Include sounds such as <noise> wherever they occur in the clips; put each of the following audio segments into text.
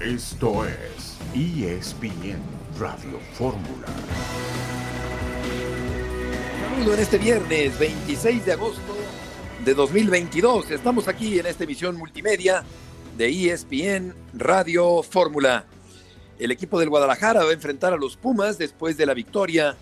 Esto es ESPN Radio Fórmula. En este viernes 26 de agosto de 2022. Estamos aquí en esta emisión multimedia de ESPN Radio Fórmula. El equipo del Guadalajara va a enfrentar a los Pumas después de la victoria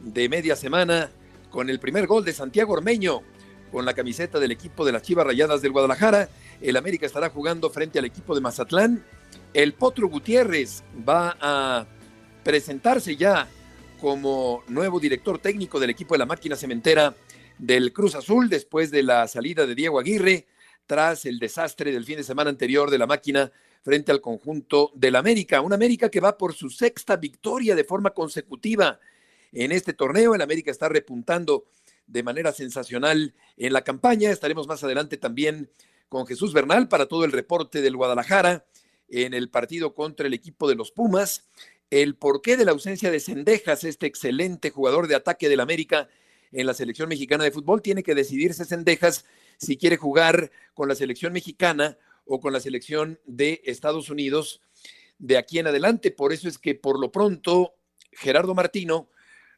de media semana con el primer gol de Santiago Ormeño con la camiseta del equipo de las Chivas Rayadas del Guadalajara. El América estará jugando frente al equipo de Mazatlán. El Potro Gutiérrez va a presentarse ya como nuevo director técnico del equipo de la máquina cementera del Cruz Azul después de la salida de Diego Aguirre tras el desastre del fin de semana anterior de la máquina frente al conjunto del América. Un América que va por su sexta victoria de forma consecutiva en este torneo. El América está repuntando de manera sensacional en la campaña. Estaremos más adelante también con Jesús Bernal para todo el reporte del Guadalajara en el partido contra el equipo de los Pumas. El porqué de la ausencia de Cendejas, este excelente jugador de ataque del América en la selección mexicana de fútbol, tiene que decidirse Cendejas si quiere jugar con la selección mexicana o con la selección de Estados Unidos de aquí en adelante. Por eso es que por lo pronto Gerardo Martino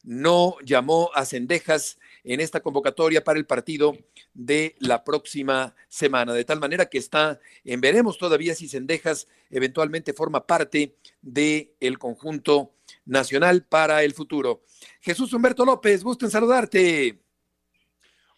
no llamó a Cendejas en esta convocatoria para el partido de la próxima semana. De tal manera que está en veremos todavía si Cendejas eventualmente forma parte del el conjunto nacional para el futuro. Jesús Humberto López, gusto en saludarte.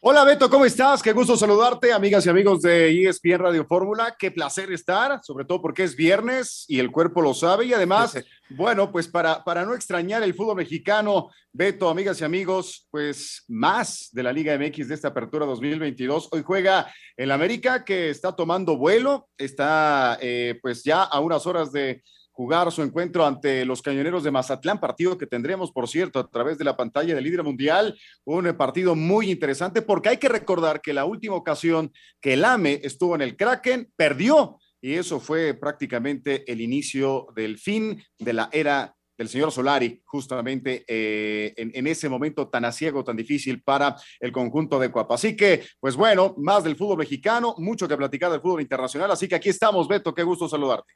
Hola Beto, ¿cómo estás? Qué gusto saludarte, amigas y amigos de ESPN Radio Fórmula. Qué placer estar, sobre todo porque es viernes y el cuerpo lo sabe. Y además, <laughs> bueno, pues para, para no extrañar el fútbol mexicano, Beto, amigas y amigos, pues más de la Liga MX de esta apertura 2022. Hoy juega el América que está tomando vuelo, está eh, pues ya a unas horas de jugar su encuentro ante los Cañoneros de Mazatlán, partido que tendremos, por cierto, a través de la pantalla del líder mundial, un partido muy interesante porque hay que recordar que la última ocasión que el AME estuvo en el Kraken, perdió y eso fue prácticamente el inicio del fin de la era del señor Solari, justamente eh, en, en, ese momento tan asiego, tan difícil para el conjunto de Cuapa. Así que, pues bueno, más del fútbol mexicano, mucho que platicar del fútbol internacional. Así que aquí estamos, Beto, qué gusto saludarte.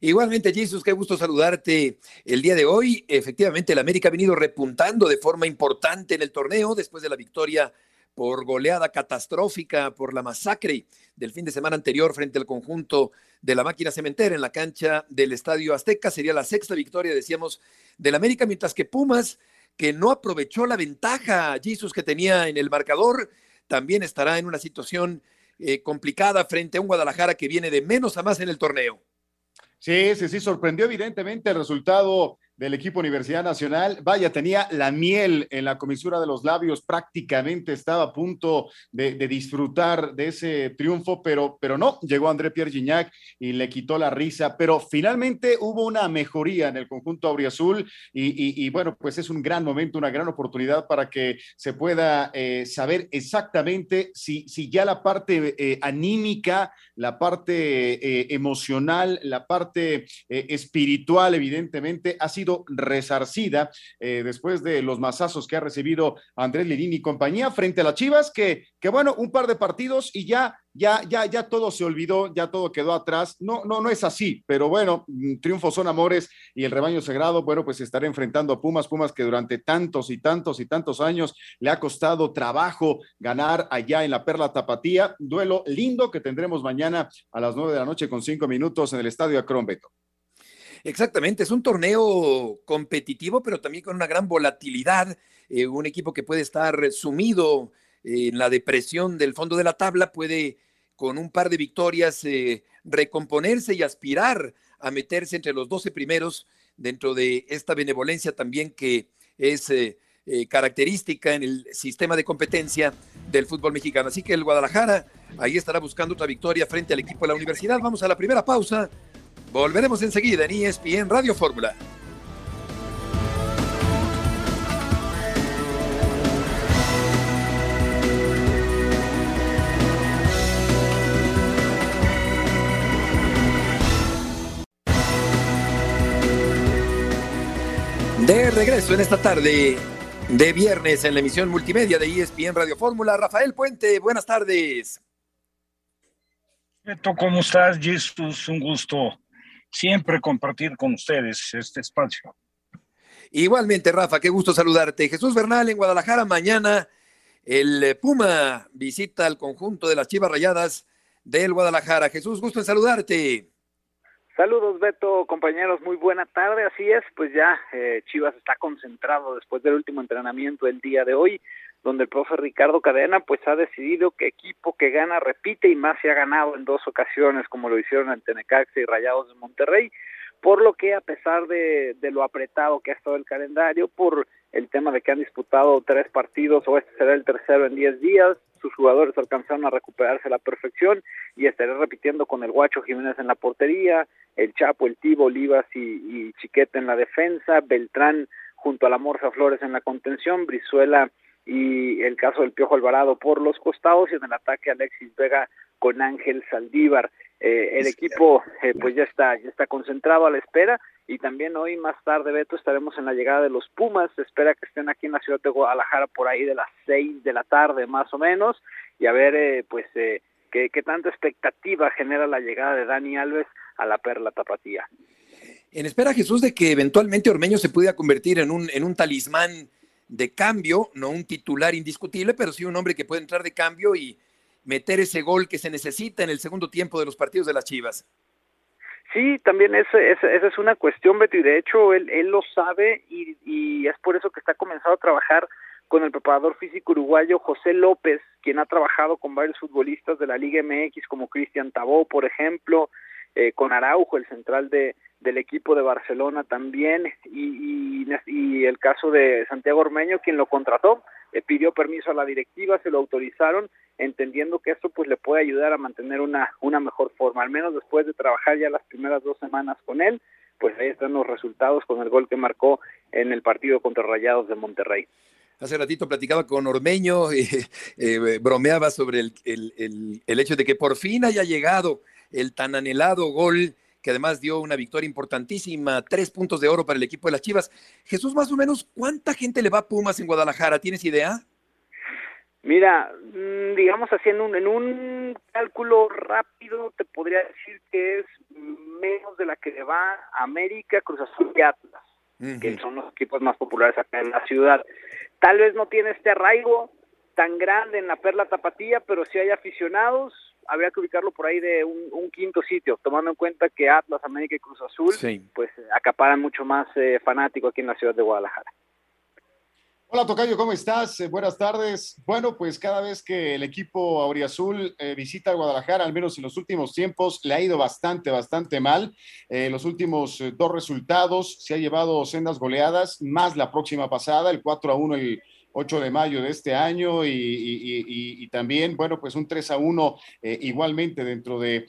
Igualmente, Jesús, qué gusto saludarte el día de hoy. Efectivamente, el América ha venido repuntando de forma importante en el torneo después de la victoria por goleada catastrófica por la masacre del fin de semana anterior frente al conjunto de la máquina cementera en la cancha del Estadio Azteca. Sería la sexta victoria, decíamos, del América, mientras que Pumas, que no aprovechó la ventaja, Jesús, que tenía en el marcador, también estará en una situación eh, complicada frente a un Guadalajara que viene de menos a más en el torneo. Sí, sí, sí, sorprendió evidentemente el resultado del equipo Universidad Nacional. Vaya, tenía la miel en la comisura de los labios, prácticamente estaba a punto de, disfrutar de ese triunfo, pero, pero no, llegó André Pierre Gignac y le quitó la risa, pero finalmente hubo una mejoría en el conjunto auriazul y, bueno, pues es un gran momento, una gran oportunidad para que se pueda eh, saber exactamente si, si ya la parte eh, anímica, la parte eh, emocional, la parte espiritual, evidentemente, ha sido resarcida eh, después de los masazos que ha recibido Andrés Lirini y compañía frente a las Chivas, que, que bueno, un par de partidos y ya ya, ya, ya todo se olvidó, ya todo quedó atrás. No, no, no es así, pero bueno, mm, triunfos son amores y el rebaño sagrado, bueno, pues estará enfrentando a Pumas, Pumas que durante tantos y tantos y tantos años le ha costado trabajo ganar allá en la Perla Tapatía. Duelo lindo que tendremos mañana a las nueve de la noche con cinco minutos en el Estadio Acron Beto. Exactamente, es un torneo competitivo, pero también con una gran volatilidad. Eh, un equipo que puede estar sumido en la depresión del fondo de la tabla puede, con un par de victorias, eh, recomponerse y aspirar a meterse entre los 12 primeros dentro de esta benevolencia también que es eh, característica en el sistema de competencia del fútbol mexicano. Así que el Guadalajara ahí estará buscando otra victoria frente al equipo de la universidad. Vamos a la primera pausa. Volveremos enseguida en ESPN Radio Fórmula. De regreso en esta tarde de viernes en la emisión multimedia de ESPN Radio Fórmula. Rafael Puente, buenas tardes. ¿cómo estás? Jesús, un gusto siempre compartir con ustedes este espacio. Igualmente, Rafa, qué gusto saludarte. Jesús Bernal en Guadalajara mañana. El Puma visita al conjunto de las Chivas Rayadas del Guadalajara. Jesús, gusto en saludarte. Saludos, Beto, compañeros, muy buena tarde. Así es, pues ya eh, Chivas está concentrado después del último entrenamiento del día de hoy, donde el profe Ricardo Cadena pues ha decidido que equipo que gana repite y más se ha ganado en dos ocasiones, como lo hicieron ante Necaxa y Rayados de Monterrey, por lo que a pesar de, de lo apretado que ha estado el calendario, por el tema de que han disputado tres partidos o este será el tercero en diez días, sus jugadores alcanzaron a recuperarse a la perfección y estaré repitiendo con el Guacho Jiménez en la portería, el Chapo, el Tibo, Olivas y, y Chiquete en la defensa, Beltrán junto a la Morza Flores en la contención, Brizuela y el caso del Piojo Alvarado por los costados y en el ataque Alexis Vega con Ángel Saldívar. Eh, el equipo eh, pues ya está ya está concentrado a la espera y también hoy más tarde Beto estaremos en la llegada de los Pumas se espera que estén aquí en la ciudad de Guadalajara por ahí de las seis de la tarde más o menos y a ver eh, pues eh, qué, qué tanta expectativa genera la llegada de Dani Alves a la Perla Tapatía En espera, Jesús, de que eventualmente Ormeño se pudiera convertir en un, en un talismán de cambio, no un titular indiscutible, pero sí un hombre que puede entrar de cambio y meter ese gol que se necesita en el segundo tiempo de los partidos de las Chivas. Sí, también esa es, es una cuestión, Beto, y de hecho él, él lo sabe y, y es por eso que está comenzando a trabajar con el preparador físico uruguayo José López, quien ha trabajado con varios futbolistas de la Liga MX como Cristian Tabó, por ejemplo, eh, con Araujo, el central de, del equipo de Barcelona también, y, y, el caso de Santiago Ormeño, quien lo contrató, le pidió permiso a la directiva, se lo autorizaron, entendiendo que esto pues le puede ayudar a mantener una, una mejor forma, al menos después de trabajar ya las primeras dos semanas con él, pues ahí están los resultados con el gol que marcó en el partido contra Rayados de Monterrey. Hace ratito platicaba con Ormeño, <laughs> eh, eh, bromeaba sobre el, el, el hecho de que por fin haya llegado el tan anhelado gol que además dio una victoria importantísima, tres puntos de oro para el equipo de las Chivas. Jesús, más o menos, ¿cuánta gente le va a Pumas en Guadalajara? ¿Tienes idea? Mira, mm, digamos en un, en un cálculo rápido te podría decir que es menos de la que le va a América, Cruz Azul y Atlas, uh -huh. que son los equipos más populares acá en la ciudad. Tal vez no tiene este arraigo tan grande en la Perla Tapatía, pero si hay aficionados, habría que ubicarlo por ahí de un, un, quinto sitio, tomando en cuenta que Atlas, América y Cruz Azul, sí. pues acaparan mucho más eh, fanático aquí en la ciudad de Guadalajara. Hola Tocayo, ¿cómo estás? Eh, buenas tardes. Bueno, pues cada vez que el equipo Auriazul eh, visita Guadalajara, al menos en los últimos tiempos, le ha ido bastante, bastante mal. Eh, los últimos dos resultados se ha llevado sendas goleadas, más la próxima pasada, el 4 a 1 el 8 de mayo de este año y, también, bueno, pues un 3 a 1 eh, igualmente dentro de,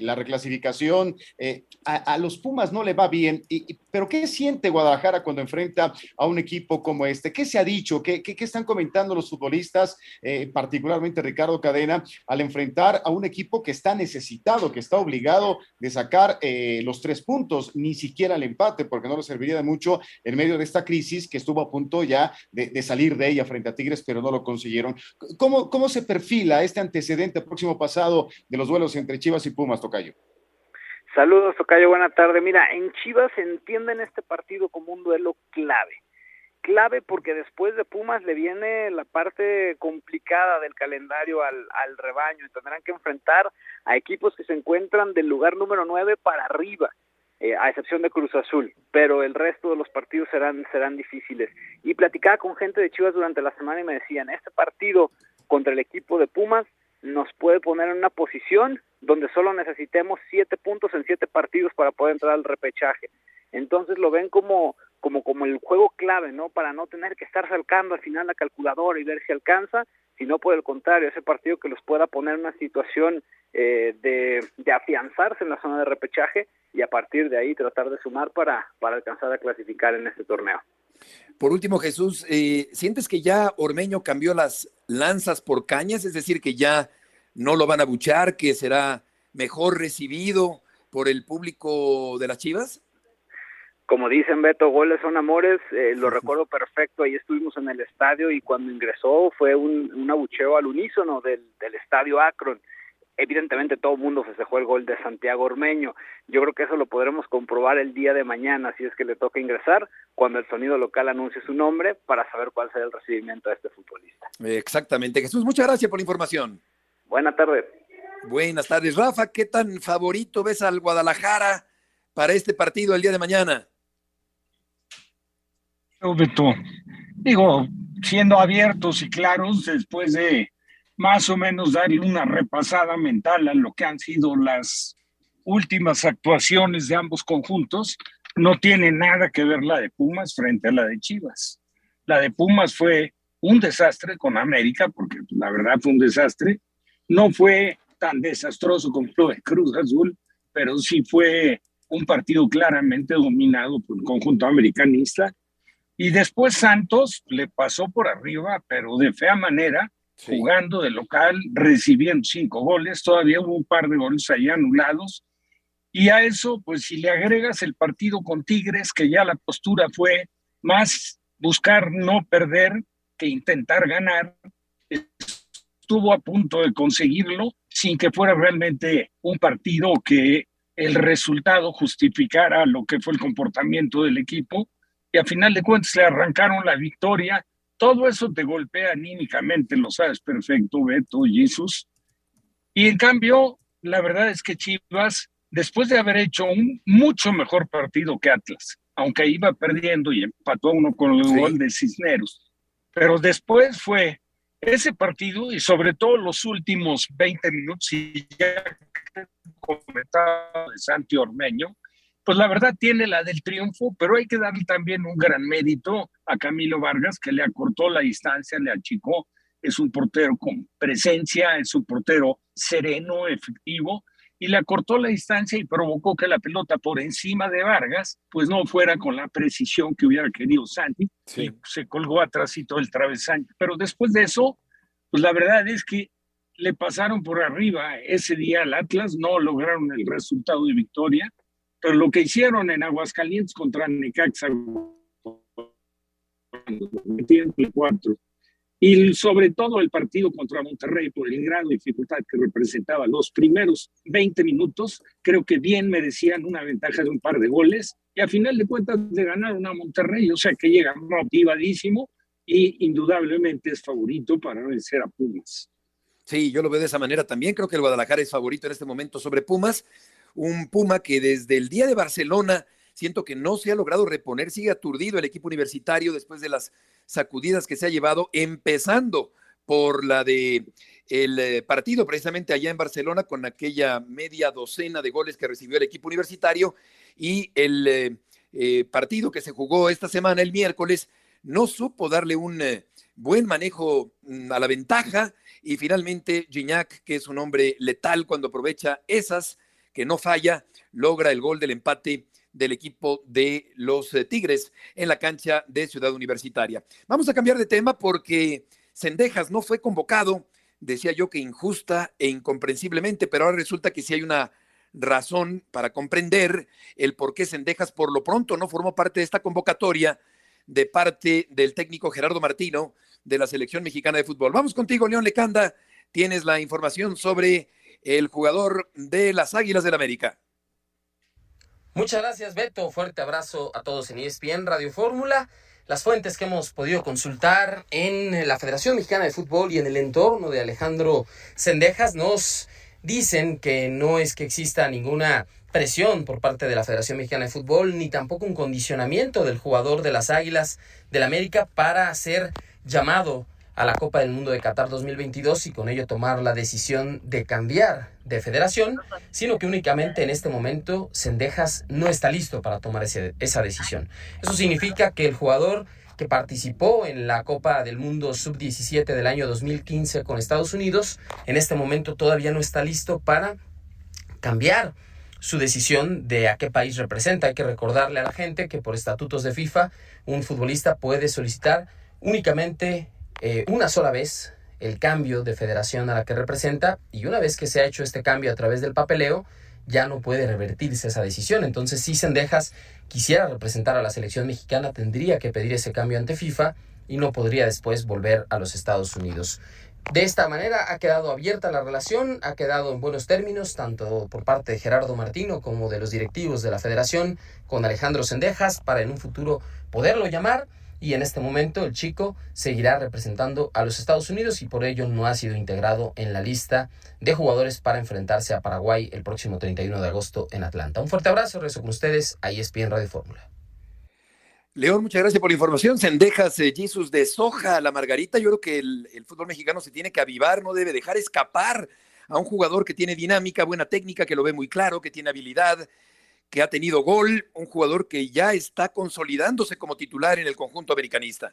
la reclasificación. Eh, a, los Pumas no le va bien, pero ¿qué siente Guadalajara cuando enfrenta a un equipo como este? ¿Qué se ha dicho? ¿Qué, qué, están comentando los futbolistas, eh, particularmente Ricardo Cadena, al enfrentar a un equipo que está necesitado, que está obligado de sacar los tres puntos, ni siquiera el empate, porque no le serviría de mucho en medio de esta crisis que estuvo a punto ya de, de, salir de ella frente a Tigres, pero no lo consiguieron. ¿Cómo, ¿Cómo se perfila este antecedente próximo pasado de los duelos entre Chivas y Pumas, Tocayo? Saludos, Tocayo, buena tarde. Mira, en Chivas se entiende en este partido como un duelo clave. Clave porque después de Pumas le viene la parte complicada del calendario al, al rebaño. Tendrán que enfrentar a equipos que se encuentran del lugar número 9 para arriba eh, a excepción de Cruz Azul, pero el resto de los partidos serán, serán difíciles. Y platicaba con gente de Chivas durante la semana y me decían, este partido contra el equipo de Pumas nos puede poner en una posición donde solo necesitemos siete puntos en siete partidos para poder entrar al repechaje. Entonces lo ven como, como, como el juego clave, ¿no? Para no tener que estar salcando al final la calculadora y ver si alcanza, sino por el contrario, ese partido que los pueda poner en una situación eh, de, de afianzarse en la zona de repechaje y a partir de ahí tratar de sumar para, para alcanzar a clasificar en este torneo. Por último, Jesús, eh, ¿sientes que ya Ormeño cambió las lanzas por cañas? Es decir, que ya no lo van a buchar, que será mejor recibido por el público de las Chivas? Como dicen Beto, goles son amores, eh, lo <laughs> recuerdo perfecto, ahí estuvimos en el estadio y cuando ingresó fue un, un abucheo al unísono del, del estadio Akron evidentemente todo el mundo festejó el gol de Santiago Ormeño. Yo creo que eso lo podremos comprobar el día de mañana, si es que le toca ingresar, cuando el sonido local anuncie su nombre, para saber cuál será el recibimiento de este futbolista. Exactamente. Jesús, muchas gracias por la información. Buenas tardes. Buenas tardes. Rafa, ¿qué tan favorito ves al Guadalajara para este partido el día de mañana? Beto, digo, siendo abiertos y claros, después de más o menos darle una repasada mental a lo que han sido las últimas actuaciones de ambos conjuntos, no tiene nada que ver la de Pumas frente a la de Chivas. La de Pumas fue un desastre con América, porque la verdad fue un desastre. No fue tan desastroso de Cruz Azul, pero sí fue un partido claramente dominado por el conjunto americanista. Y después Santos le pasó por arriba, pero de fea manera, jugando de local, recibiendo cinco goles, todavía hubo un par de goles ahí anulados. Y a eso, pues si le agregas el partido con Tigres, que ya la postura fue más buscar no perder que intentar ganar, estuvo a punto de conseguirlo sin que fuera realmente un partido que el resultado justificara lo que fue el comportamiento del equipo. Y a final de cuentas le arrancaron la victoria todo eso te golpea anímicamente, lo sabes perfecto, Beto, Jesús. Y en cambio, la verdad es que Chivas, después de haber hecho un mucho mejor partido que Atlas, aunque iba perdiendo y empató uno con el gol de Cisneros, pero después fue ese partido y sobre todo los últimos 20 minutos, y ya comentaba de Santi Ormeño, pues la verdad tiene la del triunfo, pero hay que darle también un gran mérito a Camilo Vargas, que le acortó la distancia, le achicó. Es un portero con presencia, es un portero sereno, efectivo, y le acortó la distancia y provocó que la pelota por encima de Vargas, pues no fuera con la precisión que hubiera querido Santi, y se colgó atrásito el travesaño. Pero después de eso, pues la verdad es que le pasaron por arriba ese día al Atlas, no lograron el resultado de victoria pero lo que hicieron en Aguascalientes contra Necaxa, y sobre todo el partido contra Monterrey por el grado de dificultad que representaba los primeros 20 minutos, creo que bien merecían una ventaja de un par de goles y a final de cuentas de ganar a Monterrey, o sea que llega motivadísimo y indudablemente es favorito para vencer a Pumas. Sí, yo lo veo de esa manera también. Creo que el Guadalajara es favorito en este momento sobre Pumas un Puma que desde el día de Barcelona siento que no se ha logrado reponer, sigue aturdido el equipo universitario después de las sacudidas que se ha llevado, empezando por la de el eh, partido precisamente allá en Barcelona con aquella media docena de goles que recibió el equipo universitario y el eh, eh, partido que se jugó esta semana el miércoles no supo darle un buen manejo mm, a la ventaja y finalmente Gignac, que es un hombre letal cuando aprovecha esas que no falla, logra el gol del empate del equipo de los eh, Tigres en la cancha de Ciudad Universitaria. Vamos a cambiar de tema porque Sendejas no fue convocado, decía yo que injusta e incomprensiblemente, pero ahora resulta que sí hay una razón para comprender el por qué Sendejas por lo pronto no formó parte de esta convocatoria de parte del técnico Gerardo Martino de la selección mexicana de fútbol. Vamos contigo, León Lecanda. Tienes la información sobre el jugador de las Águilas del América. Muchas gracias, Beto. Fuerte abrazo a todos en ESPN Radio Fórmula. Las fuentes que hemos podido consultar en la Federación Mexicana de Fútbol y en el entorno de Alejandro Sendejas nos dicen que no es que exista ninguna presión por parte de la Federación Mexicana de Fútbol, ni tampoco un condicionamiento del jugador de las Águilas del América para ser llamado a la Copa del Mundo de Qatar 2022 y con ello tomar la decisión de cambiar de federación, sino que únicamente en este momento Sendejas no está listo para tomar esa decisión. Eso significa que el jugador que participó en la Copa del Mundo Sub-17 del año 2015 con Estados Unidos, en este momento todavía no está listo para cambiar su decisión de a qué país representa. Hay que recordarle a la gente que por estatutos de FIFA un futbolista puede solicitar únicamente eh, una sola vez el cambio de federación a la que representa y una vez que se ha hecho este cambio a través del papeleo, ya no puede revertirse esa decisión. Entonces, si Sendejas quisiera representar a la selección mexicana, tendría que pedir ese cambio ante FIFA y no podría después volver a los Estados Unidos. De esta manera ha quedado abierta la relación, ha quedado en buenos términos, tanto por parte de Gerardo Martino como de los directivos de la federación con Alejandro Sendejas, para en un futuro poderlo llamar. Y en este momento el chico seguirá representando a los Estados Unidos y por ello no ha sido integrado en la lista de jugadores para enfrentarse a Paraguay el próximo 31 de agosto en Atlanta. Un fuerte abrazo, rezo con ustedes, ahí es bien Radio Fórmula. León, muchas gracias por la información. Sendejas, eh, Jesus de Soja, la Margarita. Yo creo que el, el, fútbol mexicano se tiene que avivar, no debe dejar escapar a un jugador que tiene dinámica, buena técnica, que lo ve muy claro, que tiene habilidad, que ha tenido gol, un jugador que ya está consolidándose como titular en el conjunto americanista.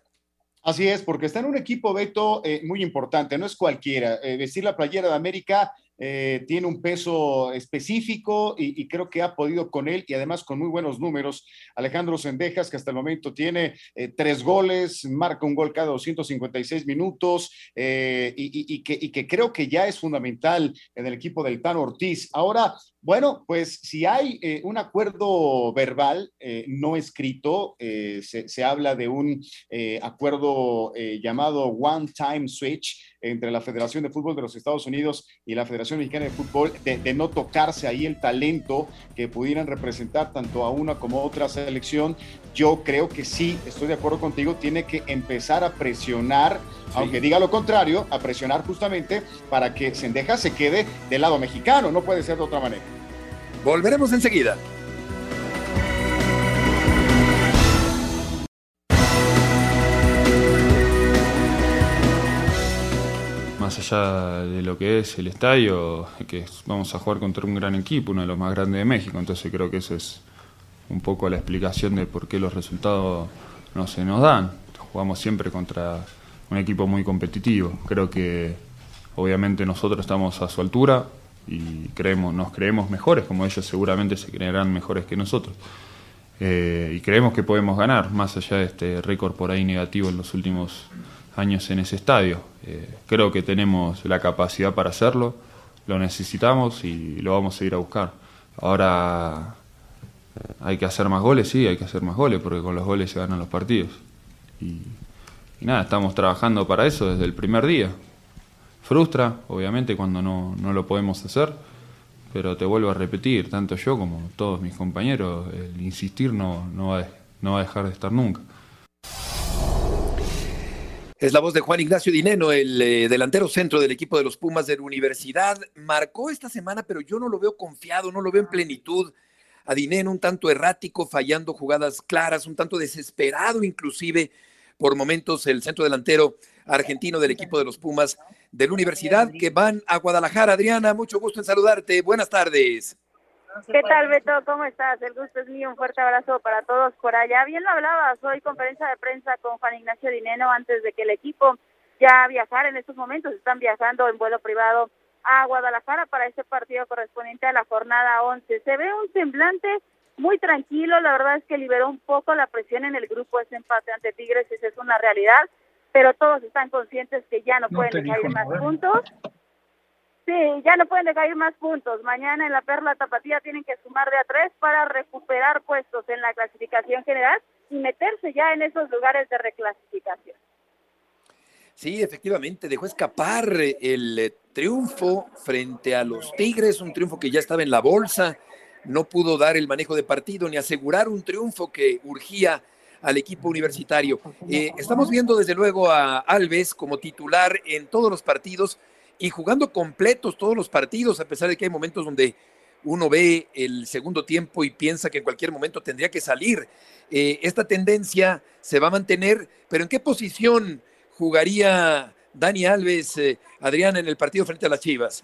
Así es, porque está en un equipo, Beto, eh, muy importante, no es cualquiera. Eh, vestir la playera de América eh, tiene un peso específico y, creo que ha podido con él y además con muy buenos números. Alejandro Sendejas, que hasta el momento tiene eh, tres goles, marca un gol cada 256 minutos y, y, que, y, que, creo que ya es fundamental en el equipo del Tan Ortiz. Ahora, bueno, pues si hay eh, un acuerdo verbal eh, no escrito, eh, se, se, habla de un eh, acuerdo eh, llamado One Time Switch entre la Federación de Fútbol de los Estados Unidos y la Federación Mexicana de Fútbol, de, de, no tocarse ahí el talento que pudieran representar tanto a una como a otra selección. Yo creo que sí, estoy de acuerdo contigo, tiene que empezar a presionar, sí. aunque diga lo contrario, a presionar justamente para que Sendeja se quede del lado mexicano, no puede ser de otra manera. Volveremos enseguida. Más allá de lo que es el estadio, que vamos a jugar contra un gran equipo, uno de los más grandes de México, entonces creo que eso es un poco la explicación de por qué los resultados no se nos dan. Jugamos siempre contra un equipo muy competitivo. Creo que obviamente nosotros estamos a su altura, y creemos, nos creemos mejores, como ellos seguramente se creerán mejores que nosotros. Eh, y creemos que podemos ganar, más allá de este récord por ahí negativo en los últimos años en ese estadio. Eh, creo que tenemos la capacidad para hacerlo, lo necesitamos y lo vamos a ir a buscar. Ahora hay que hacer más goles, sí, hay que hacer más goles, porque con los goles se ganan los partidos. Y, y nada, estamos trabajando para eso desde el primer día frustra, obviamente, cuando no, no, lo podemos hacer, pero te vuelvo a repetir, tanto yo como todos mis compañeros, el insistir no, no, va, no va a dejar de estar nunca. Es la voz de Juan Ignacio Dineno, el eh, delantero centro del equipo de los Pumas de la universidad. Marcó esta semana, pero yo no lo veo confiado, no lo veo en plenitud. A Dineno un tanto errático, fallando jugadas claras, un tanto desesperado inclusive por momentos el centro delantero argentino del equipo de los Pumas de la universidad que van a Guadalajara. Adriana, mucho gusto en saludarte. Buenas tardes. ¿Qué tal, Beto? ¿Cómo estás? El gusto es mío. Un fuerte abrazo para todos por allá. Bien lo hablabas hoy, conferencia de prensa con Juan Ignacio Dineno antes de que el equipo ya viajara en estos momentos. Están viajando en vuelo privado a Guadalajara para este partido correspondiente a la jornada 11. Se ve un semblante muy tranquilo. La verdad es que liberó un poco la presión en el grupo ese empate ante Tigres. Esa es una realidad pero todos están conscientes que ya no, no pueden dejar ir más nada. puntos. Sí, ya no pueden dejar ir más puntos. Mañana en la Perla Tapatía tienen que sumar de a tres para recuperar puestos en la clasificación general y meterse ya en esos lugares de reclasificación. Sí, efectivamente, dejó escapar el triunfo frente a los Tigres, un triunfo que ya estaba en la bolsa, no pudo dar el manejo de partido ni asegurar un triunfo que urgía al equipo universitario. Eh, estamos viendo desde luego a Alves como titular en todos los partidos y jugando completos todos los partidos, a pesar de que hay momentos donde uno ve el segundo tiempo y piensa que en cualquier momento tendría que salir. Eh, esta tendencia se va a mantener, pero ¿en qué posición jugaría Dani Alves, eh, Adrián, en el partido frente a las Chivas?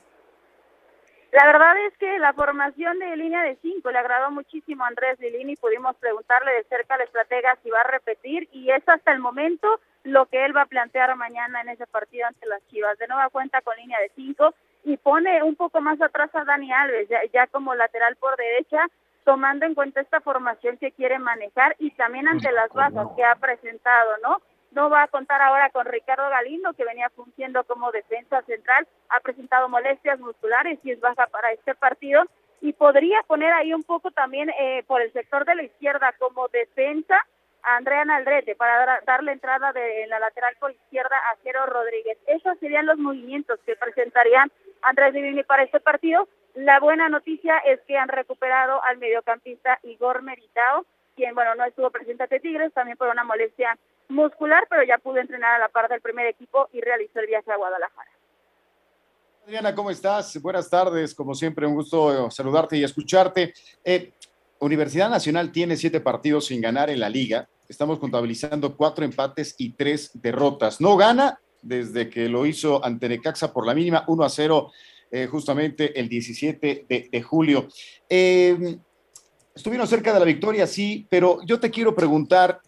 La verdad es que la formación de línea de cinco le agradó muchísimo a Andrés Lilini. Pudimos preguntarle de cerca al estratega si va a repetir y es hasta el momento lo que él va a plantear mañana en ese partido ante las Chivas. De nueva cuenta con línea de cinco y pone un poco más atrás a Dani Alves, ya, ya como lateral por derecha, tomando en cuenta esta formación que quiere manejar y también ante las bajas que ha presentado, ¿no? No va a contar ahora con Ricardo Galindo, que venía fungiendo como defensa central, ha presentado molestias musculares y es baja para este partido, y podría poner ahí un poco también eh, por el sector de la izquierda como defensa a Andrea Naldrete para darle entrada de la lateral por izquierda a Jero Rodríguez. Esos serían los movimientos que presentarían Andrés Divini para este partido. La buena noticia es que han recuperado al mediocampista Igor Meritao, quien, bueno, no estuvo presente ante Tigres, también por una molestia muscular, pero ya pudo entrenar a la par del primer equipo y realizó el viaje a Guadalajara. Adriana, ¿cómo estás? Buenas tardes, como siempre, un gusto saludarte y escucharte. Eh, Universidad Nacional tiene siete partidos sin ganar en la liga. Estamos contabilizando cuatro empates y tres derrotas. No gana desde que lo hizo ante Necaxa por la mínima, 1 a 0, eh, justamente el 17 de, julio. Eh, estuvieron cerca de la victoria, sí, pero yo te quiero preguntar,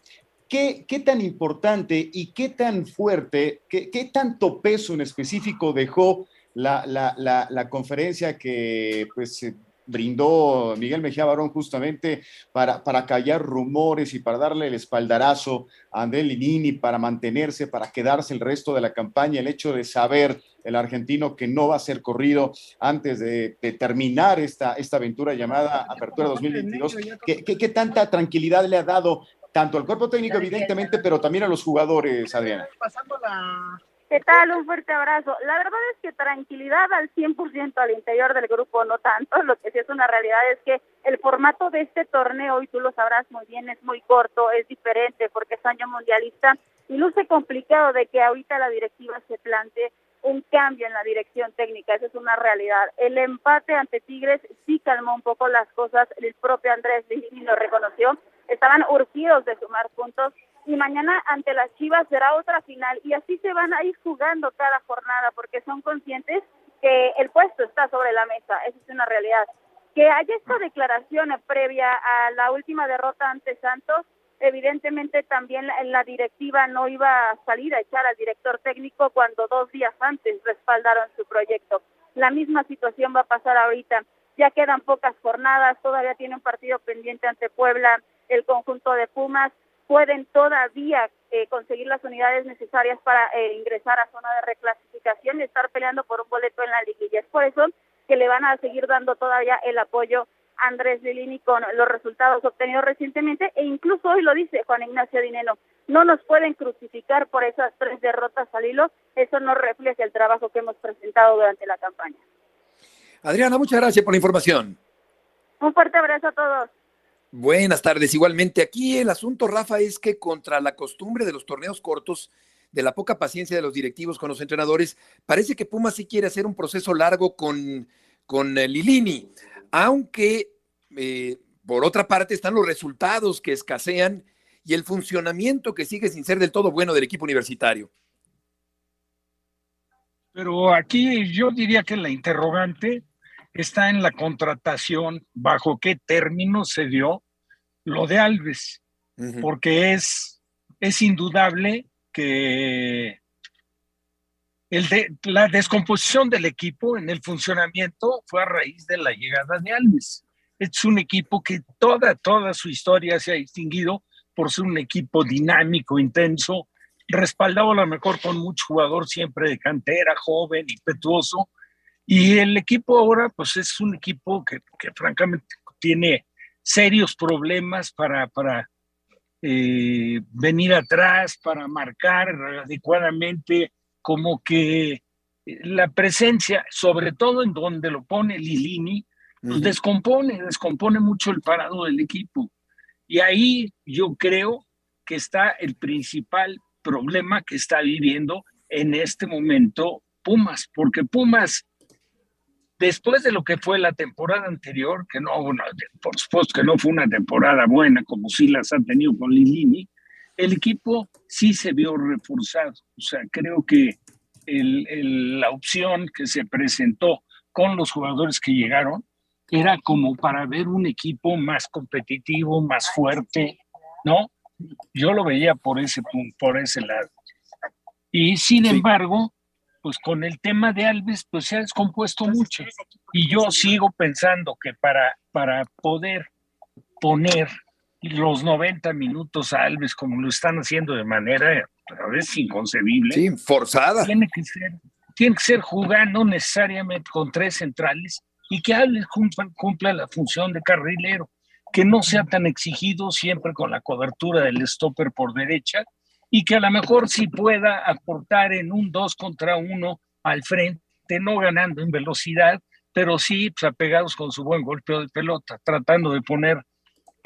¿qué, qué tan importante y qué tan fuerte, qué, qué tanto peso en específico dejó la, la, la, la conferencia que pues brindó Miguel Mejía Barón justamente para, para callar rumores y para darle el espaldarazo a André Linini, para mantenerse, para quedarse el resto de la campaña, el hecho de saber el argentino que no va a ser corrido antes de, terminar esta, esta aventura llamada Apertura 2022. ¿Qué, qué tanta tranquilidad le ha dado tanto al cuerpo técnico, evidentemente, pero también a los jugadores, Adriana? Pasando la ¿Qué tal? Un fuerte abrazo. La verdad es que tranquilidad al 100% al interior del grupo, no tanto. Lo que sí es una realidad es que el formato de este torneo, y tú lo sabrás muy bien, es muy corto, es diferente porque es año mundialista y luce complicado de que ahorita la directiva se plantee un cambio en la dirección técnica, esa es una realidad. El empate ante Tigres sí calmó un poco las cosas, el propio Andrés Ligini lo reconoció, estaban urgidos de sumar puntos y mañana ante las Chivas será otra final y así se van a ir jugando cada jornada porque son conscientes que el puesto está sobre la mesa, esa es una realidad. Que haya esta declaración previa a la última derrota ante Santos, evidentemente también la, la directiva no iba a salir a echar al director técnico cuando dos días antes respaldaron su proyecto. La misma situación va a pasar ahorita. Ya quedan pocas jornadas, todavía tiene un partido pendiente ante Puebla, el conjunto de Pumas pueden todavía eh, conseguir las unidades necesarias para eh, ingresar a zona de reclasificación y estar peleando por un boleto en la liguilla. Es por eso que le van a seguir dando todavía el apoyo a Andrés Lilini con los resultados obtenidos recientemente e incluso hoy lo dice Juan Ignacio Dineno, no nos pueden crucificar por esas tres derrotas al hilo, eso no refleja el trabajo que hemos presentado durante la campaña. Adriana, muchas gracias por la información. Un fuerte abrazo a todos. Buenas tardes. Igualmente, aquí el asunto, Rafa, es que contra la costumbre de los torneos cortos, de la poca paciencia de los directivos con los entrenadores, parece que Pumas sí quiere hacer un proceso largo con, con eh, Lilini, aunque eh, por otra parte están los resultados que escasean y el funcionamiento que sigue sin ser del todo bueno del equipo universitario. Pero aquí yo diría que la interrogante está en la contratación, bajo qué término se dio lo de Alves, porque es, es indudable que el de, la descomposición del equipo en el funcionamiento fue a raíz de la llegada de Alves. Es un equipo que toda, toda su historia se ha distinguido por ser un equipo dinámico, intenso, respaldado a lo mejor con mucho jugador siempre de cantera, joven, impetuoso, y el equipo ahora, pues es un equipo que, francamente tiene serios problemas para, para eh, venir atrás, para marcar adecuadamente, como que la presencia, sobre todo en donde lo pone Lilini, pues descompone, descompone mucho el parado del equipo. Y ahí yo creo que está el principal problema que está viviendo en este momento Pumas, porque Pumas después de lo que fue la temporada anterior, que no, por supuesto que no fue una temporada buena como sí las ha tenido con Lilini, el equipo sí se vio reforzado. O sea, creo que la opción que se presentó con los jugadores que llegaron era como para ver un equipo más competitivo, más fuerte, ¿no? Yo lo veía por ese, por ese lado. Y sin embargo, pues con el tema de Alves, pues se ha descompuesto mucho. Y yo sigo pensando que para, para poder poner los 90 minutos a Alves como lo están haciendo de manera a veces inconcebible. Sí, forzada. Tiene que ser, tiene que ser jugando necesariamente con tres centrales y que Alves cumpla, cumpla la función de carrilero. que no sea tan exigido siempre con la cobertura del stopper por derecha y que a lo mejor sí pueda aportar en un 2 contra 1 al frente, no ganando en velocidad, pero sí pues, apegados con su buen golpeo de pelota, tratando de poner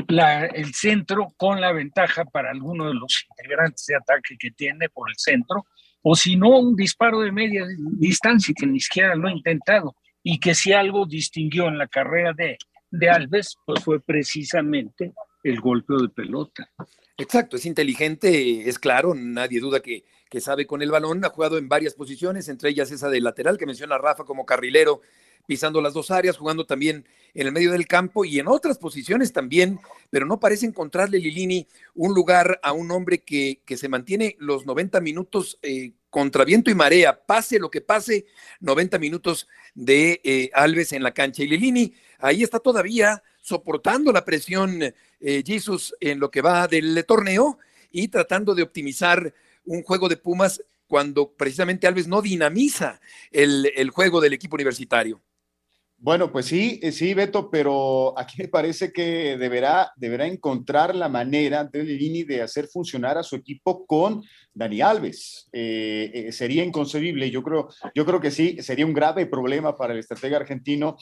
la, el centro con la ventaja para alguno de los integrantes de ataque que tiene por el centro, o si no, un disparo de media distancia que ni siquiera lo ha intentado y que si algo distinguió en la carrera de, de Alves, pues fue precisamente el golpeo de pelota. Exacto, es inteligente, es claro, nadie duda que, que sabe con el balón, ha jugado en varias posiciones, entre ellas esa de lateral que menciona Rafa como carrilero pisando las dos áreas, jugando también en el medio del campo y en otras posiciones también, pero no parece encontrarle Lilini un lugar a un hombre que, que se mantiene los 90 minutos eh, contra viento y marea, pase lo que pase, 90 minutos de eh, Alves en la cancha. Y Lilini ahí está todavía soportando la presión, eh, Jesus, en lo que va del torneo y tratando de optimizar un juego de Pumas cuando precisamente Alves no dinamiza el juego del equipo universitario. Bueno, pues sí, eh, sí, Beto, pero aquí me parece que deberá, deberá encontrar la manera de Lini de hacer funcionar a su equipo con Dani Alves. Eh, eh, sería inconcebible, yo creo, yo creo que sí, sería un grave problema para el estratega argentino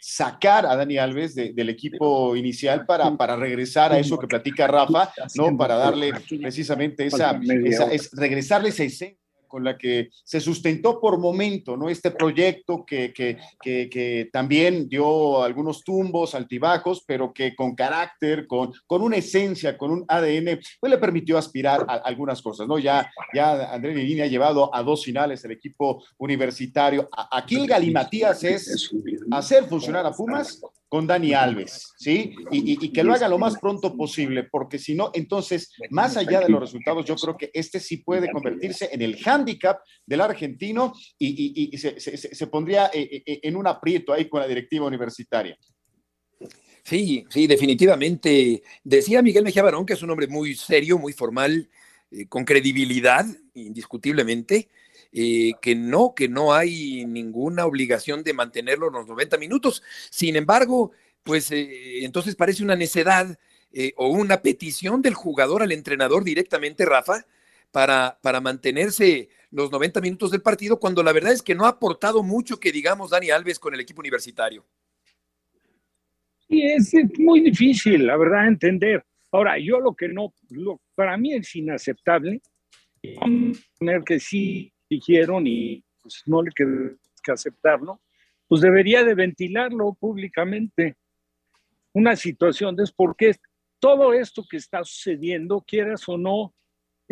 sacar a Dani Alves del equipo inicial para, para regresar a eso que platica Rafa, ¿no? Para darle precisamente esa, esa es, regresarle esa esencia con la que se sustentó por momento, ¿no? Este proyecto que, que, que, también dio algunos tumbos, altibajos, pero que con carácter, con, con una esencia, con un ADN, pues le permitió aspirar a, algunas cosas, ¿no? Ya, ya André Lini ha llevado a dos finales el equipo universitario. Aquí el galimatías es hacer funcionar a Pumas con Dani Alves, ¿sí? Y, que lo haga lo más pronto posible, porque si no, entonces, más allá de los resultados, yo creo que este sí puede convertirse en el hándicap del argentino y, se, pondría eh, eh, en un aprieto ahí con la directiva universitaria. Sí, sí, definitivamente. Decía Miguel Mejía Barón, que es un hombre muy serio, muy formal, eh, con credibilidad, indiscutiblemente, eh, que no, que no hay ninguna obligación de mantenerlo los 90 minutos. Sin embargo, pues eh, entonces parece una necedad eh, o una petición del jugador al entrenador directamente, Rafa, para, para mantenerse los 90 minutos del partido, cuando la verdad es que no ha aportado mucho que digamos Dani Alves con el equipo universitario. Y es muy difícil, la verdad, entender. Ahora, yo lo que no, para mí es inaceptable tener que sí dijeron y pues no le queda que aceptarlo, pues debería de ventilarlo públicamente. Una situación de por qué todo esto que está sucediendo, quieras o no,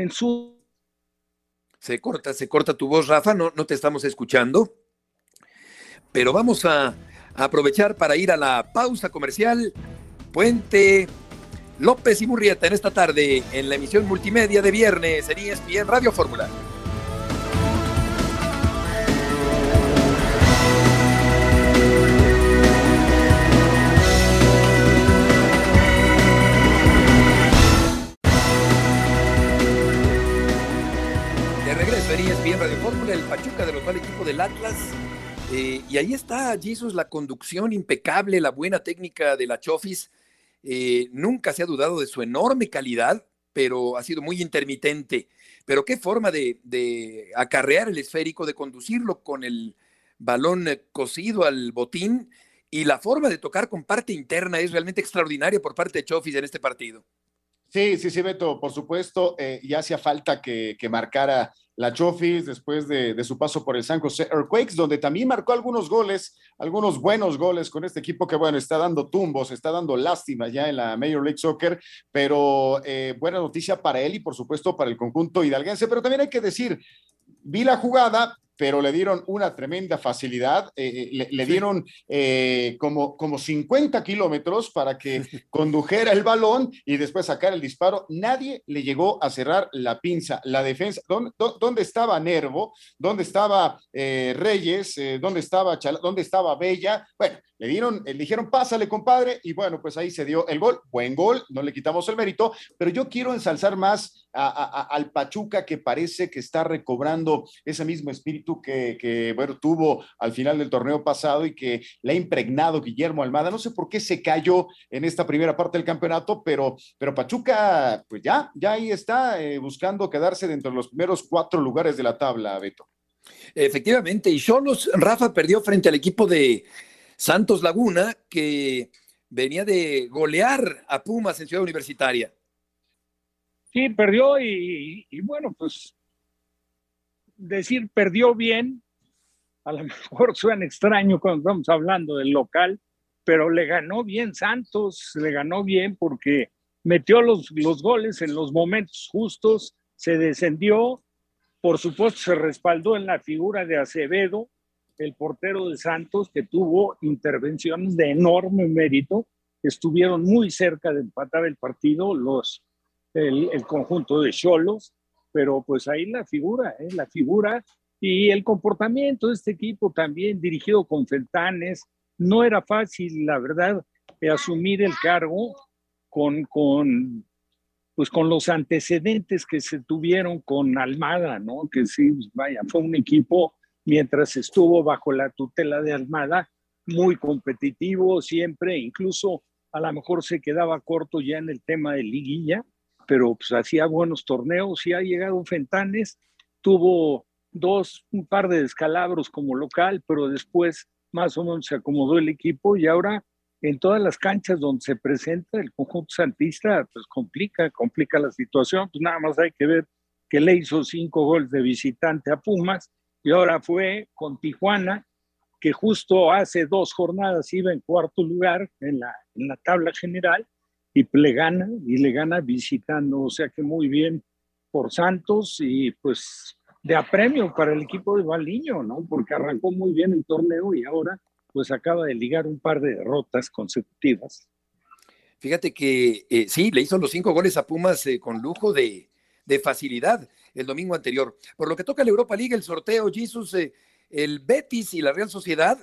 en su... Se corta, se corta tu voz, Rafa, no, no te estamos escuchando. Pero vamos a, aprovechar para ir a la pausa comercial. Puente López y Murrieta en esta tarde en la emisión multimedia de viernes en ESPN Radio Fórmula. Fórmula, el Pachuca de los mal equipo del Atlas. Eh, y ahí está, Jesus, la conducción impecable, la buena técnica de la Chofis. Eh, nunca se ha dudado de su enorme calidad, pero ha sido muy intermitente. Pero qué forma de, acarrear el esférico, de conducirlo con el balón cosido al botín. Y la forma de tocar con parte interna es realmente extraordinaria por parte de Chofis en este partido. Sí, sí, sí, Beto, por supuesto, eh, ya hacía falta que marcara la Chofis después de, su paso por el San José Earthquakes, donde también marcó algunos goles, algunos buenos goles con este equipo que, bueno, está dando tumbos, está dando lástima ya en la Major League Soccer, pero eh, buena noticia para él y, por supuesto, para el conjunto hidalguense. Pero también hay que decir, vi la jugada, pero le dieron una tremenda facilidad, eh, eh, le, dieron eh, como, como 50 kilómetros para que <laughs> condujera el balón y después sacar el disparo. Nadie le llegó a cerrar la pinza, la defensa. ¿Dónde, estaba Nervo? ¿Dónde estaba Reyes? ¿Dónde estaba ¿Dónde estaba Bella? Bueno, le dieron, le dijeron, pásale, compadre, y bueno, pues ahí se dio el gol. Buen gol, no le quitamos el mérito, pero yo quiero ensalzar más al Pachuca que parece que está recobrando ese mismo espíritu espíritu que, que, bueno, tuvo al final del torneo pasado y que le ha impregnado Guillermo Almada. No sé por qué se cayó en esta primera parte del campeonato, pero, pero Pachuca, pues ya, ya ahí está eh, buscando quedarse dentro de los primeros cuatro lugares de la tabla, Beto. Efectivamente, y Cholos, Rafa perdió frente al equipo de Santos Laguna, que venía de golear a Pumas en Ciudad Universitaria. Sí, perdió y, bueno, pues decir perdió bien, a lo <laughs> mejor suena extraño cuando estamos hablando del local, pero le ganó bien Santos, le ganó bien porque metió los, los goles en los momentos justos, se descendió, por supuesto se respaldó en la figura de Acevedo, el portero de Santos, que tuvo intervenciones de enorme mérito, estuvieron muy cerca de empatar el partido los, el, conjunto de Cholos, pero pues ahí la figura, ¿eh? la figura y el comportamiento de este equipo también dirigido con Feltanes, no era fácil, la verdad, asumir el cargo con, con, pues con los antecedentes que se tuvieron con Almada, ¿no? Que sí, vaya, fue un equipo mientras estuvo bajo la tutela de Almada, muy competitivo siempre, incluso a lo mejor se quedaba corto ya en el tema de liguilla, pero pues hacía buenos torneos y ha llegado Fentanes, tuvo dos, un par de descalabros como local, pero después más o menos se acomodó el equipo y ahora en todas las canchas donde se presenta el conjunto santista, pues complica, complica la situación, pues nada más hay que ver que le hizo cinco goles de visitante a Pumas y ahora fue con Tijuana, que justo hace dos jornadas iba en cuarto lugar en la, en la tabla general y le gana, y le gana visitando, o sea que muy bien por Santos y pues de apremio para el equipo de Baliño, ¿no? Porque arrancó muy bien el torneo y ahora pues acaba de ligar un par de derrotas consecutivas. Fíjate que eh, sí, le hizo los cinco goles a Pumas eh, con lujo de, de, facilidad el domingo anterior. Por lo que toca la Europa League, el sorteo, Jesus, eh, el Betis y la Real Sociedad,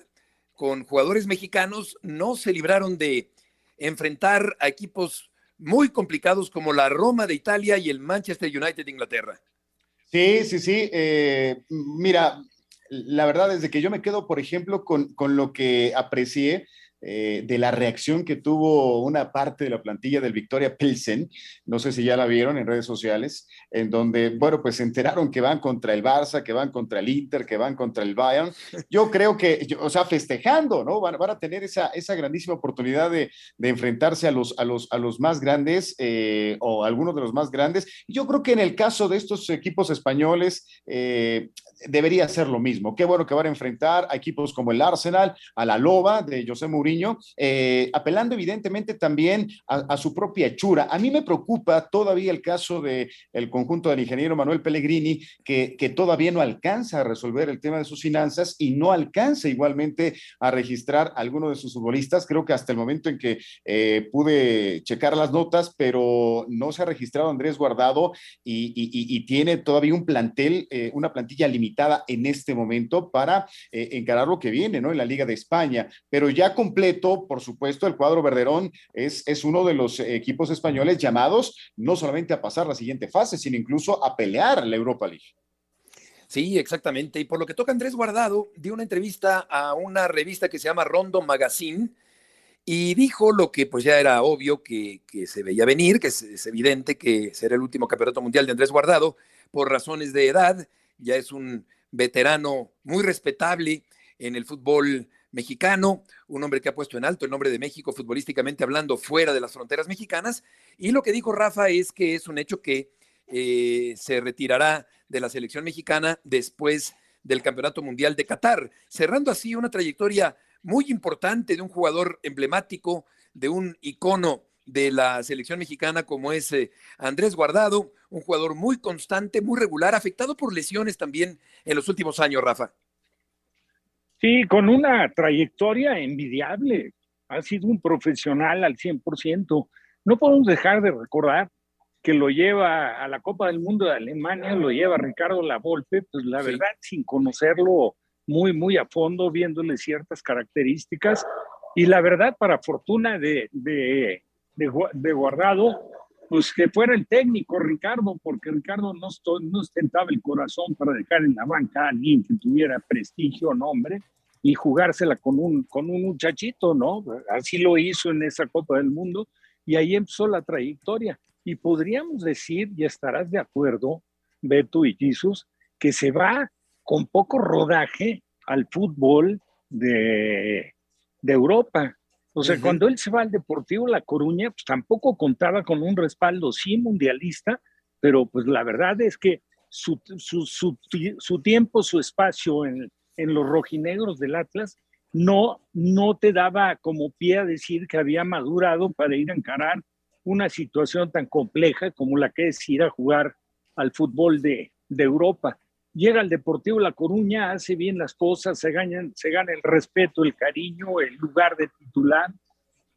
con jugadores mexicanos, no se libraron de enfrentar a equipos muy complicados como la Roma de Italia y el Manchester United de Inglaterra. Sí, sí, sí. mira, la verdad es que yo me quedo, por ejemplo, con, con lo que aprecié eh, de la reacción que tuvo una parte de la plantilla del Victoria Pilsen, no sé si ya la vieron en redes sociales, en donde, bueno, pues se enteraron que van contra el Barça, que van contra el Inter, que van contra el Bayern. Yo <laughs> creo que, o sea, festejando, ¿no? Van, van a tener esa, esa grandísima oportunidad de, de, enfrentarse a los, a los, a los más grandes eh, o algunos de los más grandes. Yo creo que en el caso de estos equipos españoles, eh, debería ser lo mismo. Qué bueno que van a enfrentar a equipos como el Arsenal, a la Loba de José Mourinho, eh, apelando evidentemente también a, su propia hechura. A mí me preocupa todavía el caso del el conjunto del ingeniero Manuel Pellegrini, que, que, todavía no alcanza a resolver el tema de sus finanzas y no alcanza igualmente a registrar a alguno de sus futbolistas. Creo que hasta el momento en que eh, pude checar las notas, pero no se ha registrado Andrés Guardado y, tiene todavía un plantel, eh, una plantilla limitada en este momento para eh, encarar lo que viene, ¿no? En la Liga de España. Pero ya completo, por supuesto, el cuadro Verderón es, es uno de los equipos españoles llamados no solamente a pasar la siguiente fase, sino incluso a pelear la Europa League. Sí, exactamente. Y por lo que toca Andrés Guardado, dio una entrevista a una revista que se llama Rondo Magazine y dijo lo que pues ya era obvio que, que se veía venir, que es, es, evidente que será el último campeonato mundial de Andrés Guardado por razones de edad ya es un veterano muy respetable en el fútbol mexicano, un hombre que ha puesto en alto el nombre de México futbolísticamente hablando fuera de las fronteras mexicanas. Y lo que dijo Rafa es que es un hecho que eh, se retirará de la selección mexicana después del Campeonato Mundial de Qatar, cerrando así una trayectoria muy importante de un jugador emblemático, de un icono de la selección mexicana como es eh, Andrés Guardado, un jugador muy constante, muy regular, afectado por lesiones también en los últimos años, Rafa. Sí, con una trayectoria envidiable. Ha sido un profesional al 100%. No podemos dejar de recordar que lo lleva a la Copa del Mundo de Alemania, lo lleva Ricardo Lavolpe, pues la verdad, sin conocerlo muy, muy a fondo, viéndole ciertas características. Y la verdad, para fortuna de, de, de, Guardado, pues que fuera el técnico Ricardo, porque Ricardo no, no ostentaba el corazón para dejar en la banca a alguien que tuviera prestigio, nombre, y jugársela con un, con un muchachito, ¿no? Así lo hizo en esa Copa del Mundo y ahí empezó la trayectoria. Y podríamos decir, y estarás de acuerdo, Beto y Jesús, que se va con poco rodaje al fútbol de, de Europa. O sea, cuando él se va al Deportivo La Coruña, pues tampoco contaba con un respaldo, sí, mundialista, pero pues la verdad es que su, su, su, su tiempo, su espacio en, en los rojinegros del Atlas no, no te daba como pie a decir que había madurado para ir a encarar una situación tan compleja como la que es ir a jugar al fútbol de, de Europa. Llega al Deportivo La Coruña, hace bien las cosas, se, ganan, se gana el respeto, el cariño, el lugar de titular.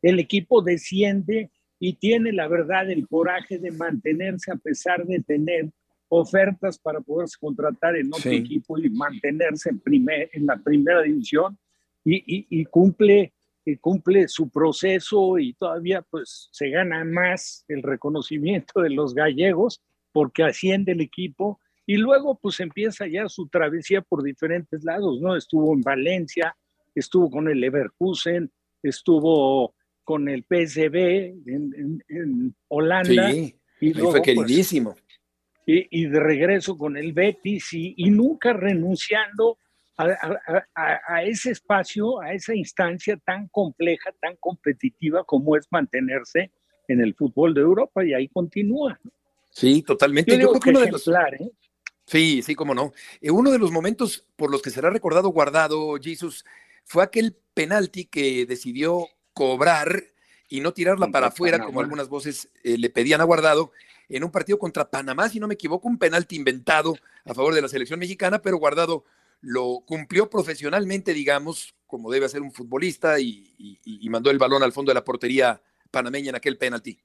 El equipo desciende y tiene la verdad el coraje de mantenerse a pesar de tener ofertas para poderse contratar en otro equipo y mantenerse en, primer, en la primera división y, y, cumple, y cumple su proceso y todavía pues se gana más el reconocimiento de los gallegos porque asciende el equipo y luego pues empieza ya su travesía por diferentes lados, ¿no? Estuvo en Valencia, estuvo con el Leverkusen, estuvo con el PSV en, en, Holanda. Sí, y luego, fue pues, queridísimo y, de regreso con el Betis y, nunca renunciando a, ese espacio, a esa instancia tan compleja, tan competitiva como es mantenerse en el fútbol de Europa y ahí continúa. Sí, totalmente. Yo, creo que uno de los... ¿eh? Sí, sí, cómo no. Eh, uno de los momentos por los que será recordado guardado, Jesus, fue aquel penalti que decidió cobrar y no tirarla para afuera, como algunas voces eh, le pedían a guardado, en un partido contra Panamá, si no me equivoco, un penalti inventado a favor de la selección mexicana, pero Guardado lo cumplió profesionalmente, digamos, como debe hacer un futbolista, y, y mandó el balón al fondo de la portería panameña en aquel penalti.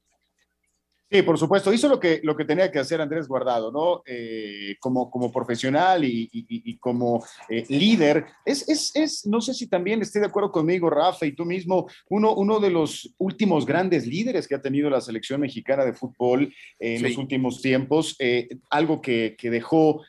Sí, por supuesto. Hizo lo que, lo que tenía que hacer Andrés Guardado, ¿no? Eh, como, como profesional y, como eh, líder. Es, es, es, no sé si también esté de acuerdo conmigo, Rafa, y tú mismo, uno, uno de los últimos grandes líderes que ha tenido la selección mexicana de fútbol en los últimos tiempos. Eh, algo que, que dejó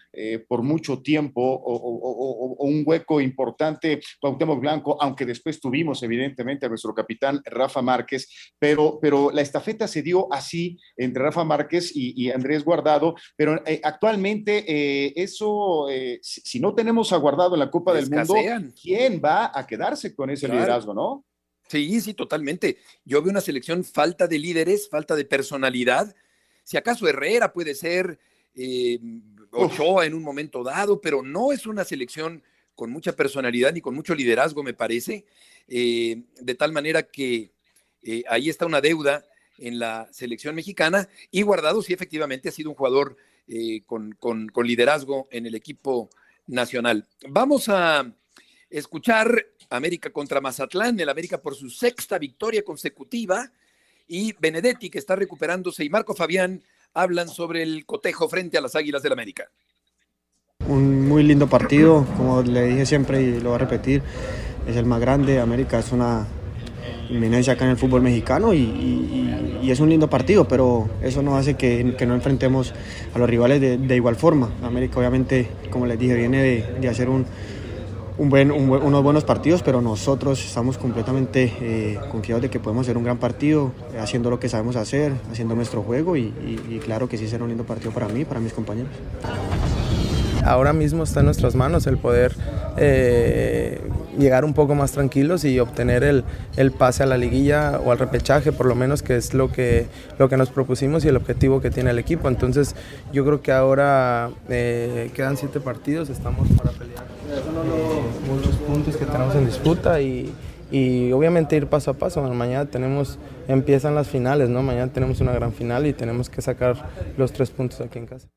por mucho tiempo o, un hueco importante, Cuauhtémoc Blanco, aunque después tuvimos evidentemente a nuestro capitán Rafa Márquez, pero, pero la estafeta se dio así entre Rafa Márquez y, Andrés Guardado, pero eh, actualmente eh, eso, eh, si, no tenemos a Guardado en la Copa del Mundo, ¿quién va a quedarse con ese liderazgo, no? Sí, sí, totalmente. Yo veo una selección falta de líderes, falta de personalidad. Si acaso Herrera puede ser Ochoa en un momento dado, pero no es una selección con mucha personalidad ni con mucho liderazgo, me parece. de tal manera que ahí está una deuda en la selección mexicana y Guardado sí efectivamente ha sido un jugador eh, con, liderazgo en el equipo nacional. Vamos a escuchar América contra Mazatlán, el América por su sexta victoria consecutiva y Benedetti que está recuperándose y Marco Fabián hablan sobre el cotejo frente a las Águilas del América. Un muy lindo partido, como le dije siempre y lo voy a repetir, es el más grande. América es una, inminencia acá en el fútbol mexicano y, es un lindo partido, pero eso no hace que, no enfrentemos a los rivales de, igual forma. América obviamente, como les dije, viene de, hacer un, unos buenos partidos, pero nosotros estamos completamente eh, confiados de que podemos hacer un gran partido, haciendo lo que sabemos hacer, haciendo nuestro juego y, claro que sí será un lindo partido para mí, para mis compañeros. Ahora mismo está en nuestras manos el poder eh, llegar un poco más tranquilos y obtener el, el, pase a la liguilla o al repechaje, por lo menos, que es lo que, lo que nos propusimos y el objetivo que tiene el equipo. Entonces, yo creo que ahora eh, quedan siete partidos, estamos para pelear eh, muchos puntos que tenemos en disputa y, y obviamente ir paso a paso. mañana tenemos, empiezan las finales, ¿no? Mañana tenemos una gran final y tenemos que sacar los tres puntos aquí en casa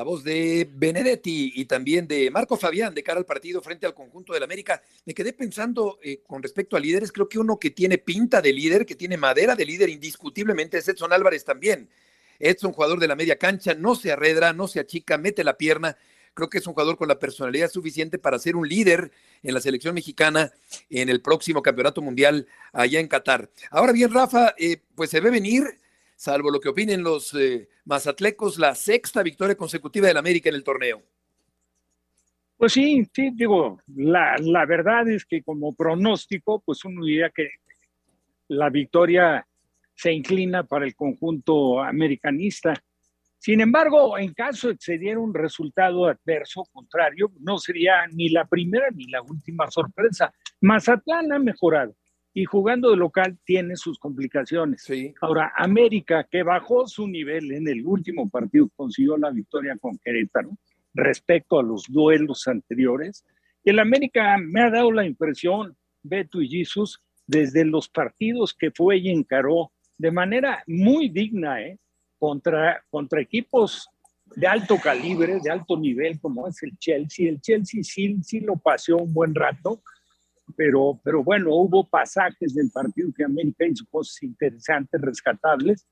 la voz de Benedetti y también de Marco Fabián de cara al partido frente al conjunto del América. Me quedé pensando eh, con respecto a líderes, creo que uno que tiene pinta de líder, que tiene madera de líder indiscutiblemente es Edson Álvarez también. Edson, jugador de la media cancha, no se arredra, no se achica, mete la pierna, creo que es un jugador con la personalidad suficiente para ser un líder en la selección mexicana en el próximo campeonato mundial allá en Qatar. Ahora bien, Rafa, eh, pues se ve venir, salvo lo que opinen los eh, mazatlecos, la sexta victoria consecutiva del América en el torneo. Pues sí, sí, digo, la, la verdad es que como pronóstico, pues uno diría que la victoria se inclina para el conjunto americanista. Sin embargo, en caso de que se diera un resultado adverso, contrario, no sería ni la primera ni la última sorpresa. Mazatlán ha mejorado y jugando de local tiene sus complicaciones. Ahora, América, que bajó su nivel en el último partido, consiguió la victoria con Querétaro respecto a los duelos anteriores. El América me ha dado la impresión, Beto y Jesus, desde los partidos que fue y encaró de manera muy digna, ¿eh? Contra, contra equipos de alto calibre, de alto nivel, como es el Chelsea. El Chelsea sí, sí lo paseó un buen rato, pero, pero bueno, hubo pasajes del partido que América hizo cosas interesantes, rescatables,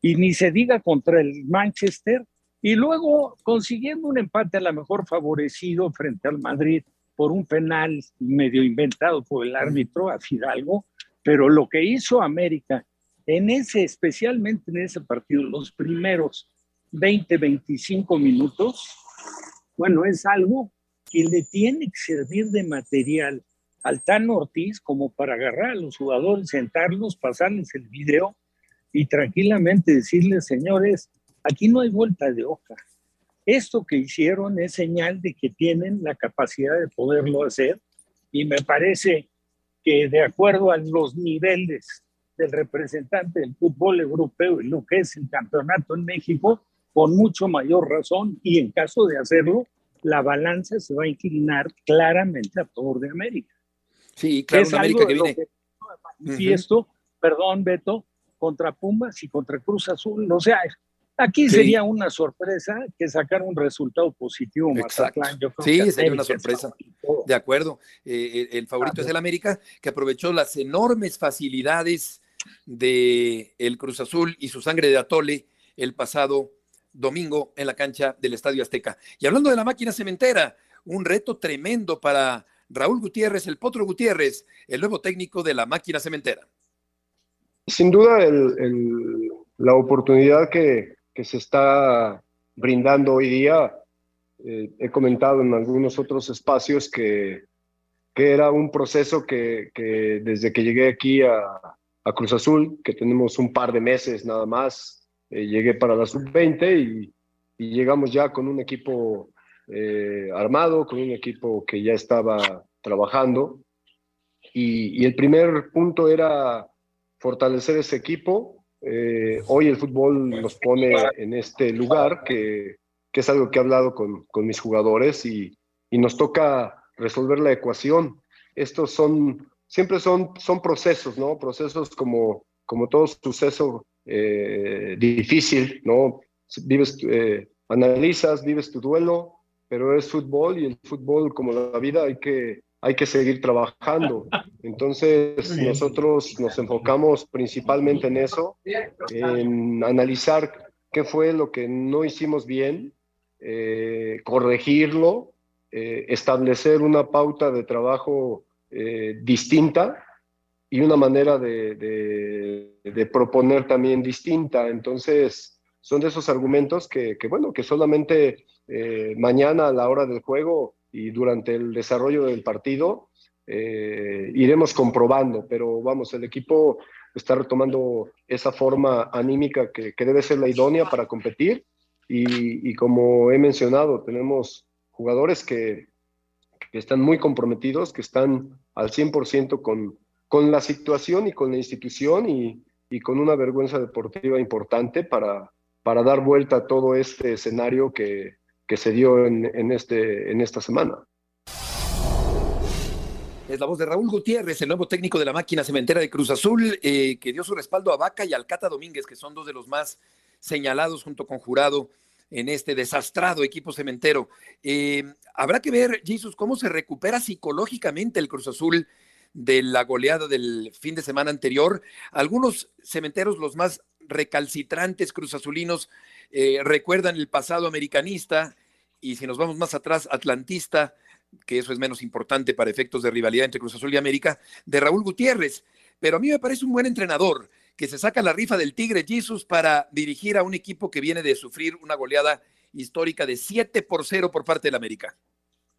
y ni se diga contra el Manchester, y luego consiguiendo un empate a lo mejor favorecido frente al Madrid por un penal medio inventado por el árbitro a Fidalgo, pero lo que hizo América en ese, especialmente en ese partido, los primeros 20, 25 minutos, bueno, es algo que le tiene que servir de material al Tan Ortiz como para agarrar a los jugadores, sentarlos, pasarles el video y tranquilamente decirles, señores, aquí no hay vuelta de hoja. Esto que hicieron es señal de que tienen la capacidad de poderlo hacer y me parece que de acuerdo a los niveles del representante del fútbol europeo y lo que es el campeonato en México, con mucho mayor razón, y en caso de hacerlo, la balanza se va a inclinar claramente a favor de América. Sí, claro, es América que viene. manifiesto, perdón, Beto, contra Pumas y contra Cruz Azul. O sea, aquí sería una sorpresa que sacar un resultado positivo. Exacto. sí, sería una sorpresa. De acuerdo. Eh, el favorito es el América, que aprovechó las enormes facilidades de el Cruz Azul y su sangre de atole el pasado domingo en la cancha del Estadio Azteca. Y hablando de la máquina cementera, un reto tremendo para Raúl Gutiérrez, el Potro Gutiérrez, el nuevo técnico de la máquina cementera. Sin duda, la oportunidad que, se está brindando hoy día, eh, he comentado en algunos otros espacios que, que era un proceso que, que desde que llegué aquí a, a Cruz Azul, que tenemos un par de meses nada más. Eh, llegué para la sub-20 y, llegamos ya con un equipo eh, armado, con un equipo que ya estaba trabajando. Y, el primer punto era fortalecer ese equipo. Eh, hoy el fútbol nos pone en este lugar, que, que es algo que he hablado con, con mis jugadores y, y nos toca resolver la ecuación. Estos son siempre son, son procesos, ¿no? Procesos como, como todo suceso eh, difícil, ¿no? Vives, eh, analizas, vives tu duelo, pero es fútbol y el fútbol, como la vida, hay que, hay que seguir trabajando. Entonces, nosotros nos enfocamos principalmente en eso, en analizar qué fue lo que no hicimos bien, eh, corregirlo, establecer una pauta de trabajo eh, distinta y una manera de, proponer también distinta. Entonces, son de esos argumentos que, bueno, que solamente eh, mañana a la hora del juego y durante el desarrollo del partido eh, iremos comprobando, pero vamos, el equipo está retomando esa forma anímica que, debe ser la idónea para competir y, y como he mencionado, tenemos jugadores que, que están muy comprometidos, que están al 100% con, con la situación y con la institución y, y, con una vergüenza deportiva importante para, para dar vuelta a todo este escenario que, que se dio en, en, este, en esta semana. Es la voz de Raúl Gutiérrez, el nuevo técnico de la máquina cementera de Cruz Azul, eh, que dio su respaldo a Vaca y al Cata Domínguez, que son dos de los más señalados junto con Jurado en este desastrado equipo cementero. Eh, habrá que ver, Jesús, cómo se recupera psicológicamente el Cruz Azul de la goleada del fin de semana anterior. Algunos cementeros, los más recalcitrantes cruzazulinos, eh, recuerdan el pasado americanista y si nos vamos más atrás, atlantista, que eso es menos importante para efectos de rivalidad entre Cruz Azul y América, de Raúl Gutiérrez. Pero a mí me parece un buen entrenador que se saca la rifa del Tigre Jesus para dirigir a un equipo que viene de sufrir una goleada histórica de 7 por 0 por parte del América.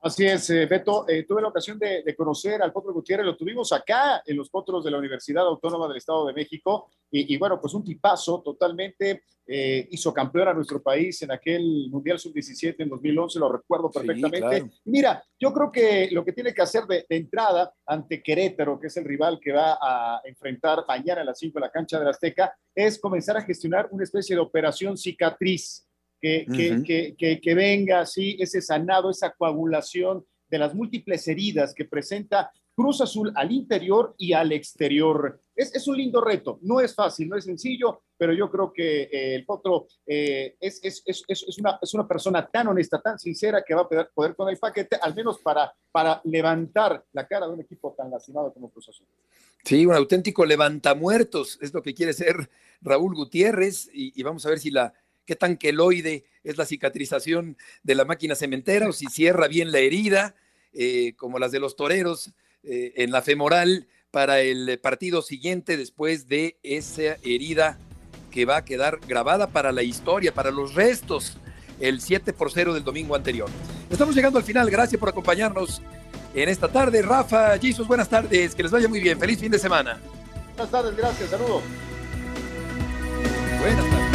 Así es, eh, Beto. Eh, tuve la ocasión de, conocer al Potro Gutiérrez, lo tuvimos acá en los Potros de la Universidad Autónoma del Estado de México. Y, bueno, pues un tipazo totalmente. Eh, hizo campeón a nuestro país en aquel Mundial Sub-17 en 2011, lo recuerdo perfectamente. Mira, yo creo que lo que tiene que hacer de, entrada ante Querétaro, que es el rival que va a enfrentar mañana a las 5 en la cancha de la Azteca, es comenzar a gestionar una especie de operación cicatriz que, que, venga así ese sanado, esa coagulación de las múltiples heridas que presenta Cruz Azul al interior y al exterior. Es, un lindo reto, no es fácil, no es sencillo, pero yo creo que eh, el Potro eh, es, es, una, es una persona tan honesta, tan sincera que va a poder, poder con el paquete, al menos para, para levantar la cara de un equipo tan lastimado como Cruz Azul. Sí, un auténtico levantamuertos es lo que quiere ser Raúl Gutiérrez y vamos a ver si la, qué tan queloide es la cicatrización de la máquina cementera o si cierra bien la herida, eh, como las de los toreros eh, en la femoral para el partido siguiente después de esa herida que va a quedar grabada para la historia, para los restos, el 7 por 0 del domingo anterior. Estamos llegando al final, gracias por acompañarnos en esta tarde. Rafa, Jesus, buenas tardes, que les vaya muy bien, feliz fin de semana. Buenas tardes, gracias, saludos. Buenas tardes.